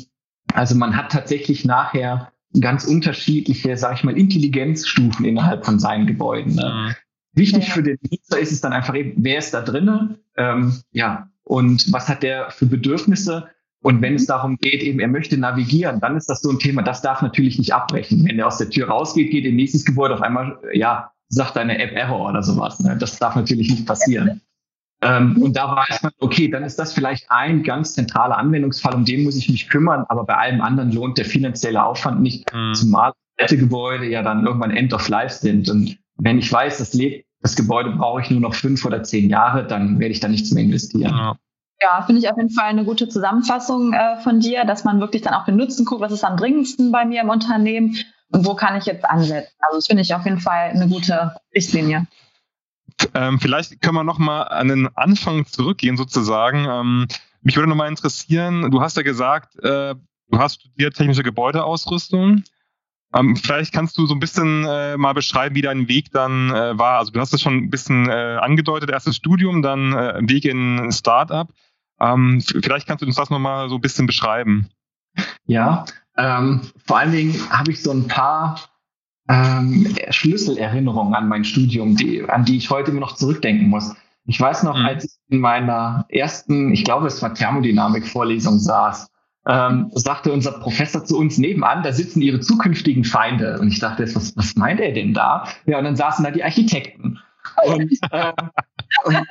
also man hat tatsächlich nachher ganz unterschiedliche, sage ich mal, Intelligenzstufen innerhalb von seinen Gebäuden. Ne? Mhm. Wichtig für den Nutzer ist es dann einfach eben, wer ist da drinnen? Ähm, ja, und was hat der für Bedürfnisse? Und wenn es darum geht, eben er möchte navigieren, dann ist das so ein Thema, das darf natürlich nicht abbrechen. Wenn er aus der Tür rausgeht, geht in nächstes Gebäude auf einmal, ja, sagt deine App Error oder sowas. Ne? Das darf natürlich nicht passieren. Ähm, und da weiß man, okay, dann ist das vielleicht ein ganz zentraler Anwendungsfall, um den muss ich mich kümmern, aber bei allem anderen lohnt der finanzielle Aufwand nicht, mhm. zumal alte Gebäude ja dann irgendwann End of Life sind. Und wenn ich weiß, das, lebt, das Gebäude brauche ich nur noch fünf oder zehn Jahre, dann werde ich da nichts mehr investieren. Ja. Ja, finde ich auf jeden Fall eine gute Zusammenfassung äh, von dir, dass man wirklich dann auch den Nutzen guckt, was ist am dringendsten bei mir im Unternehmen und wo kann ich jetzt ansetzen. Also das finde ich auf jeden Fall eine gute Richtlinie. Ähm, vielleicht können wir nochmal an den Anfang zurückgehen sozusagen. Ähm, mich würde nochmal interessieren, du hast ja gesagt, äh, du hast studiert technische Gebäudeausrüstung. Ähm, vielleicht kannst du so ein bisschen äh, mal beschreiben, wie dein Weg dann äh, war. Also du hast es schon ein bisschen äh, angedeutet, erstes Studium, dann äh, Weg in ein Startup. Ähm, vielleicht kannst du uns das nochmal so ein bisschen beschreiben. Ja, ähm, vor allen Dingen habe ich so ein paar ähm, Schlüsselerinnerungen an mein Studium, die, an die ich heute immer noch zurückdenken muss. Ich weiß noch, mhm. als ich in meiner ersten, ich glaube, es war Thermodynamik-Vorlesung saß, ähm, sagte unser Professor zu uns nebenan, da sitzen ihre zukünftigen Feinde. Und ich dachte, was, was meint er denn da? Ja, und dann saßen da die Architekten. Und, äh, und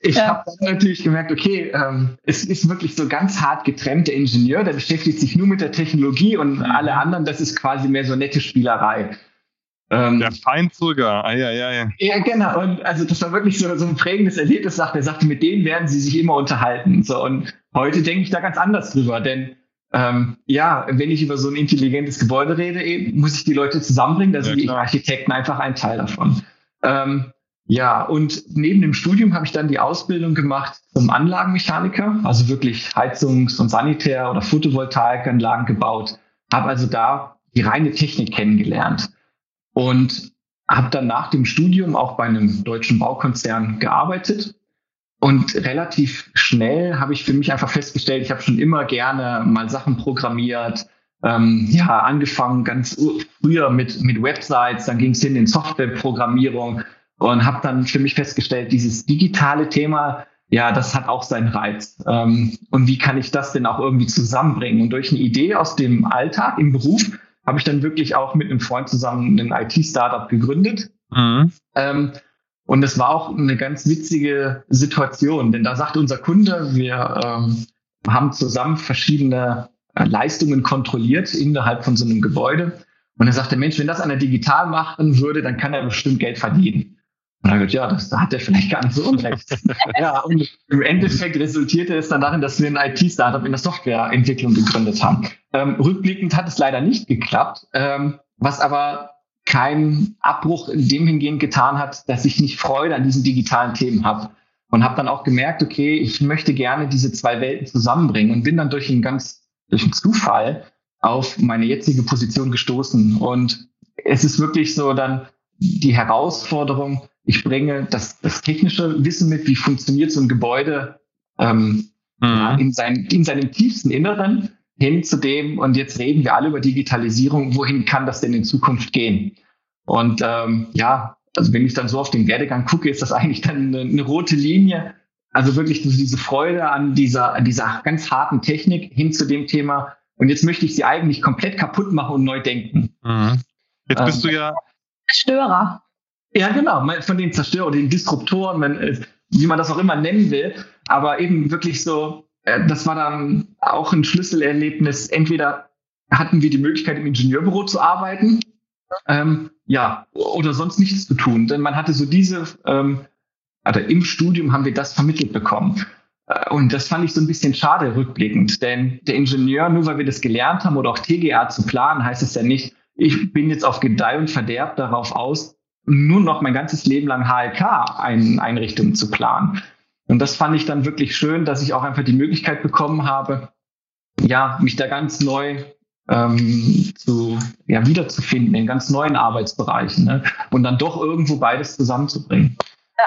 ich ja. habe dann natürlich gemerkt, okay, ähm, es ist wirklich so ganz hart getrennt. Der Ingenieur, der beschäftigt sich nur mit der Technologie und mhm. alle anderen, das ist quasi mehr so nette Spielerei. Ähm, der Feind sogar. Ah, ja, ja, ja. ja, genau. Und also das war wirklich so, so ein prägendes Erlebnis, sagt er, sagte, mit denen werden sie sich immer unterhalten. So, und heute denke ich da ganz anders drüber, denn ähm, ja, wenn ich über so ein intelligentes Gebäude rede, eben, muss ich die Leute zusammenbringen, da sind ja, die Architekten einfach ein Teil davon. Ähm, ja, und neben dem Studium habe ich dann die Ausbildung gemacht zum Anlagenmechaniker, also wirklich Heizungs- und Sanitär- oder Photovoltaikanlagen gebaut, habe also da die reine Technik kennengelernt und habe dann nach dem Studium auch bei einem deutschen Baukonzern gearbeitet. Und relativ schnell habe ich für mich einfach festgestellt, ich habe schon immer gerne mal Sachen programmiert, ähm, ja, angefangen ganz früher mit, mit Websites, dann ging es hin in Softwareprogrammierung und habe dann für mich festgestellt, dieses digitale Thema, ja, das hat auch seinen Reiz. Ähm, und wie kann ich das denn auch irgendwie zusammenbringen? Und durch eine Idee aus dem Alltag im Beruf habe ich dann wirklich auch mit einem Freund zusammen ein IT-Startup gegründet. Mhm. Ähm, und es war auch eine ganz witzige Situation, denn da sagte unser Kunde, wir ähm, haben zusammen verschiedene äh, Leistungen kontrolliert innerhalb von so einem Gebäude. Und er sagte, Mensch, wenn das einer digital machen würde, dann kann er bestimmt Geld verdienen. Und er hat ja, das da hat er vielleicht gar nicht so unrecht. ja, und im Endeffekt resultierte es dann darin, dass wir ein IT-Startup in der Softwareentwicklung gegründet haben. Ähm, rückblickend hat es leider nicht geklappt, ähm, was aber keinen Abbruch in dem hingehend getan hat, dass ich nicht Freude an diesen digitalen Themen habe. Und habe dann auch gemerkt, okay, ich möchte gerne diese zwei Welten zusammenbringen und bin dann durch einen ganz, durch einen Zufall auf meine jetzige Position gestoßen. Und es ist wirklich so dann die Herausforderung, ich bringe das, das technische Wissen mit, wie funktioniert so ein Gebäude ähm, mhm. in, sein, in seinem tiefsten Inneren hin zu dem, und jetzt reden wir alle über Digitalisierung, wohin kann das denn in Zukunft gehen? Und ähm, ja, also wenn ich dann so auf den Werdegang gucke, ist das eigentlich dann eine, eine rote Linie. Also wirklich diese Freude an dieser, an dieser ganz harten Technik hin zu dem Thema. Und jetzt möchte ich sie eigentlich komplett kaputt machen und neu denken. Mhm. Jetzt bist ähm, du ja Zerstörer. Ja, genau, von den Zerstörern, den Disruptoren, wenn, wie man das auch immer nennen will. Aber eben wirklich so, äh, das war dann auch ein Schlüsselerlebnis. Entweder hatten wir die Möglichkeit, im Ingenieurbüro zu arbeiten, ähm, ja, oder sonst nichts zu tun. Denn man hatte so diese, ähm, also im Studium haben wir das vermittelt bekommen. Äh, und das fand ich so ein bisschen schade rückblickend, denn der Ingenieur, nur weil wir das gelernt haben oder auch TGA zu planen, heißt es ja nicht, ich bin jetzt auf Gedeih und Verderb darauf aus, nur noch mein ganzes Leben lang HLK-Einrichtungen zu planen. Und das fand ich dann wirklich schön, dass ich auch einfach die Möglichkeit bekommen habe, ja, mich da ganz neu ähm, zu, ja, wiederzufinden in ganz neuen Arbeitsbereichen ne? und dann doch irgendwo beides zusammenzubringen.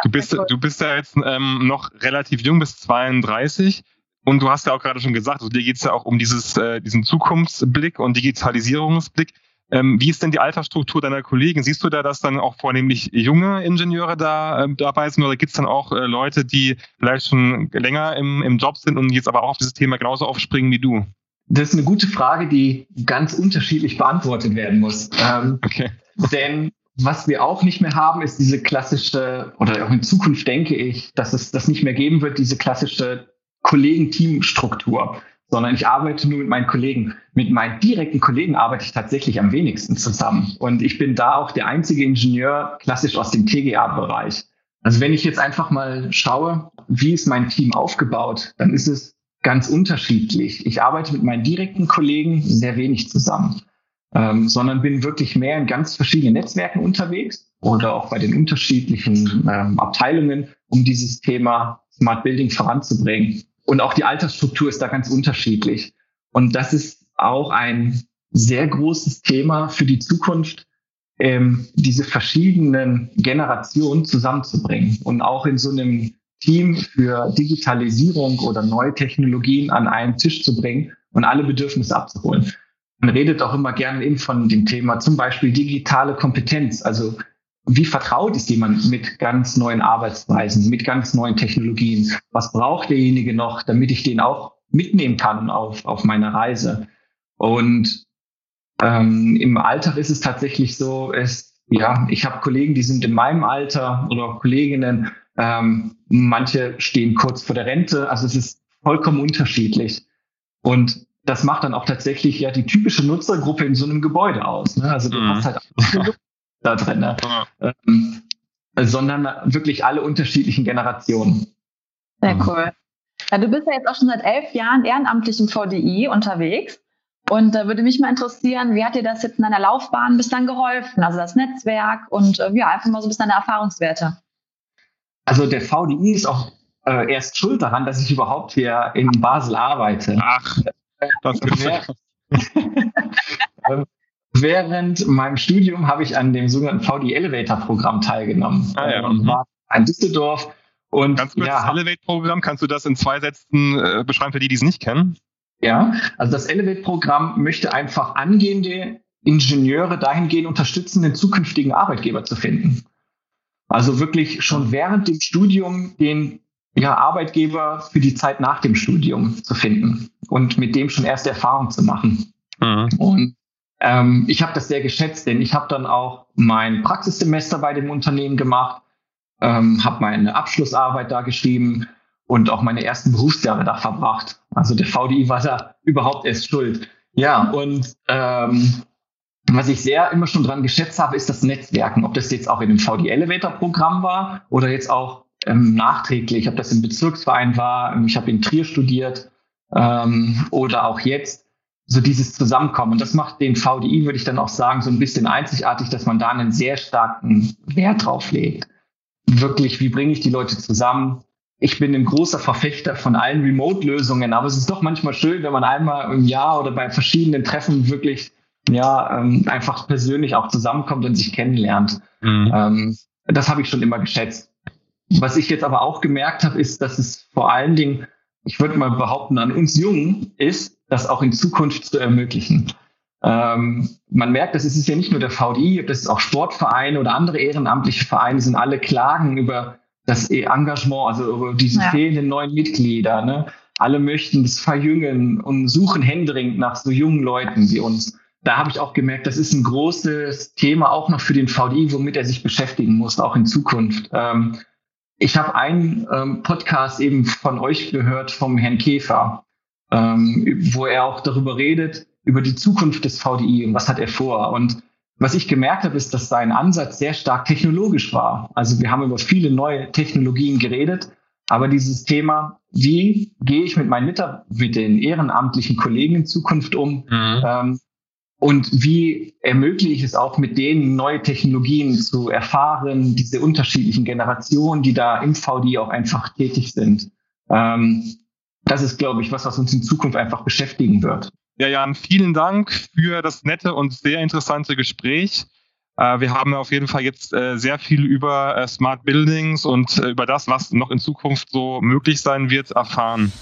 Du bist, du bist ja jetzt ähm, noch relativ jung, bis 32. Und du hast ja auch gerade schon gesagt, also dir geht es ja auch um dieses, äh, diesen Zukunftsblick und Digitalisierungsblick. Ähm, wie ist denn die Altersstruktur deiner Kollegen? Siehst du da, dass dann auch vornehmlich junge Ingenieure da äh, dabei sind oder gibt es dann auch äh, Leute, die vielleicht schon länger im, im Job sind und jetzt aber auch auf dieses Thema genauso aufspringen wie du? Das ist eine gute Frage, die ganz unterschiedlich beantwortet werden muss. Ähm, okay. Denn was wir auch nicht mehr haben, ist diese klassische, oder auch in Zukunft denke ich, dass es das nicht mehr geben wird, diese klassische Kollegen-Team-Struktur, sondern ich arbeite nur mit meinen Kollegen. Mit meinen direkten Kollegen arbeite ich tatsächlich am wenigsten zusammen. Und ich bin da auch der einzige Ingenieur klassisch aus dem TGA-Bereich. Also wenn ich jetzt einfach mal schaue, wie ist mein Team aufgebaut, dann ist es ganz unterschiedlich. Ich arbeite mit meinen direkten Kollegen sehr wenig zusammen ähm, sondern bin wirklich mehr in ganz verschiedenen Netzwerken unterwegs oder auch bei den unterschiedlichen ähm, Abteilungen, um dieses Thema Smart Building voranzubringen. Und auch die Altersstruktur ist da ganz unterschiedlich. Und das ist auch ein sehr großes Thema für die Zukunft, ähm, diese verschiedenen Generationen zusammenzubringen und auch in so einem Team für Digitalisierung oder neue Technologien an einen Tisch zu bringen und alle Bedürfnisse abzuholen. Man redet auch immer gerne eben von dem Thema zum Beispiel digitale Kompetenz. Also wie vertraut ist jemand mit ganz neuen Arbeitsweisen, mit ganz neuen Technologien? Was braucht derjenige noch, damit ich den auch mitnehmen kann auf, auf meiner Reise? Und ähm, im Alltag ist es tatsächlich so, es, ja, ich habe Kollegen, die sind in meinem Alter oder Kolleginnen, ähm, manche stehen kurz vor der Rente, also es ist vollkommen unterschiedlich. Und das macht dann auch tatsächlich ja die typische Nutzergruppe in so einem Gebäude aus. Ne? Also du mhm. hast halt da drin, ne? ähm, sondern wirklich alle unterschiedlichen Generationen. Sehr cool. Ja, du bist ja jetzt auch schon seit elf Jahren ehrenamtlich im VDI unterwegs. Und da würde mich mal interessieren, wie hat dir das jetzt in deiner Laufbahn bis dann geholfen? Also das Netzwerk und äh, ja, einfach mal so ein bisschen deine Erfahrungswerte. Also der VDI ist auch äh, erst schuld daran, dass ich überhaupt hier in Basel arbeite. Ach. Das ähm, Während meinem Studium habe ich an dem sogenannten VD Elevator Programm teilgenommen. Ah, ja. Und war in Düsseldorf. Und Ganz kurz, ja, das Elevate-Programm, kannst du das in zwei Sätzen äh, beschreiben für die, die es nicht kennen? Ja, also das Elevate-Programm möchte einfach angehende Ingenieure dahingehend unterstützen, den zukünftigen Arbeitgeber zu finden. Also wirklich schon während dem Studium den ja, Arbeitgeber für die Zeit nach dem Studium zu finden und mit dem schon erste Erfahrung zu machen. Mhm. Und ähm, ich habe das sehr geschätzt, denn ich habe dann auch mein Praxissemester bei dem Unternehmen gemacht, ähm, habe meine Abschlussarbeit da geschrieben und auch meine ersten Berufsjahre da verbracht. Also der VDI war da überhaupt erst schuld. Ja, und ähm, was ich sehr immer schon dran geschätzt habe, ist das Netzwerken. Ob das jetzt auch in dem VD Elevator Programm war oder jetzt auch ähm, nachträglich, ob das im Bezirksverein war, ich habe in Trier studiert ähm, oder auch jetzt, so dieses Zusammenkommen. Und das macht den VDI, würde ich dann auch sagen, so ein bisschen einzigartig, dass man da einen sehr starken Wert drauf legt. Wirklich, wie bringe ich die Leute zusammen? Ich bin ein großer Verfechter von allen Remote-Lösungen, aber es ist doch manchmal schön, wenn man einmal im Jahr oder bei verschiedenen Treffen wirklich ja ähm, einfach persönlich auch zusammenkommt und sich kennenlernt. Mhm. Ähm, das habe ich schon immer geschätzt. Was ich jetzt aber auch gemerkt habe, ist, dass es vor allen Dingen, ich würde mal behaupten, an uns Jungen ist, das auch in Zukunft zu ermöglichen. Ähm, man merkt, das ist ja nicht nur der VDI, das ist auch Sportvereine oder andere ehrenamtliche Vereine, sind alle klagen über das Engagement, also über diese ja. fehlenden neuen Mitglieder. Ne? Alle möchten das verjüngen und suchen händeringend nach so jungen Leuten wie uns. Da habe ich auch gemerkt, das ist ein großes Thema auch noch für den VDI, womit er sich beschäftigen muss, auch in Zukunft. Ähm, ich habe einen ähm, Podcast eben von euch gehört, vom Herrn Käfer, ähm, wo er auch darüber redet, über die Zukunft des VDI und was hat er vor. Und was ich gemerkt habe, ist, dass sein Ansatz sehr stark technologisch war. Also wir haben über viele neue Technologien geredet, aber dieses Thema, wie gehe ich mit meinen Mitarbeitern, mit den ehrenamtlichen Kollegen in Zukunft um, mhm. ähm, und wie ermögliche ich es auch mit denen, neue Technologien zu erfahren, diese unterschiedlichen Generationen, die da im VD auch einfach tätig sind. Ähm, das ist, glaube ich, was, was uns in Zukunft einfach beschäftigen wird. Ja, Jan, vielen Dank für das nette und sehr interessante Gespräch. Äh, wir haben auf jeden Fall jetzt äh, sehr viel über äh, Smart Buildings und über das, was noch in Zukunft so möglich sein wird, erfahren.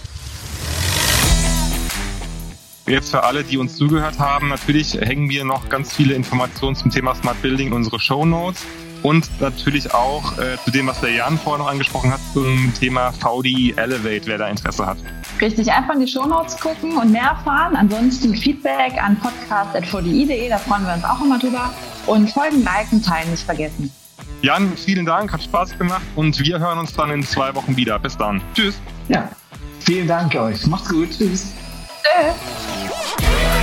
Jetzt für alle, die uns zugehört haben, natürlich hängen wir noch ganz viele Informationen zum Thema Smart Building in unsere Show Notes und natürlich auch äh, zu dem, was der Jan vorher noch angesprochen hat, zum Thema VDI Elevate, wer da Interesse hat. Richtig, einfach in die Show Notes gucken und mehr erfahren. Ansonsten Feedback an podcast.vdi.de, da freuen wir uns auch immer drüber. Und folgen, liken, teilen nicht vergessen. Jan, vielen Dank, hat Spaß gemacht und wir hören uns dann in zwei Wochen wieder. Bis dann. Tschüss. Ja, vielen Dank euch. Macht's gut. Tschüss. Tschüss.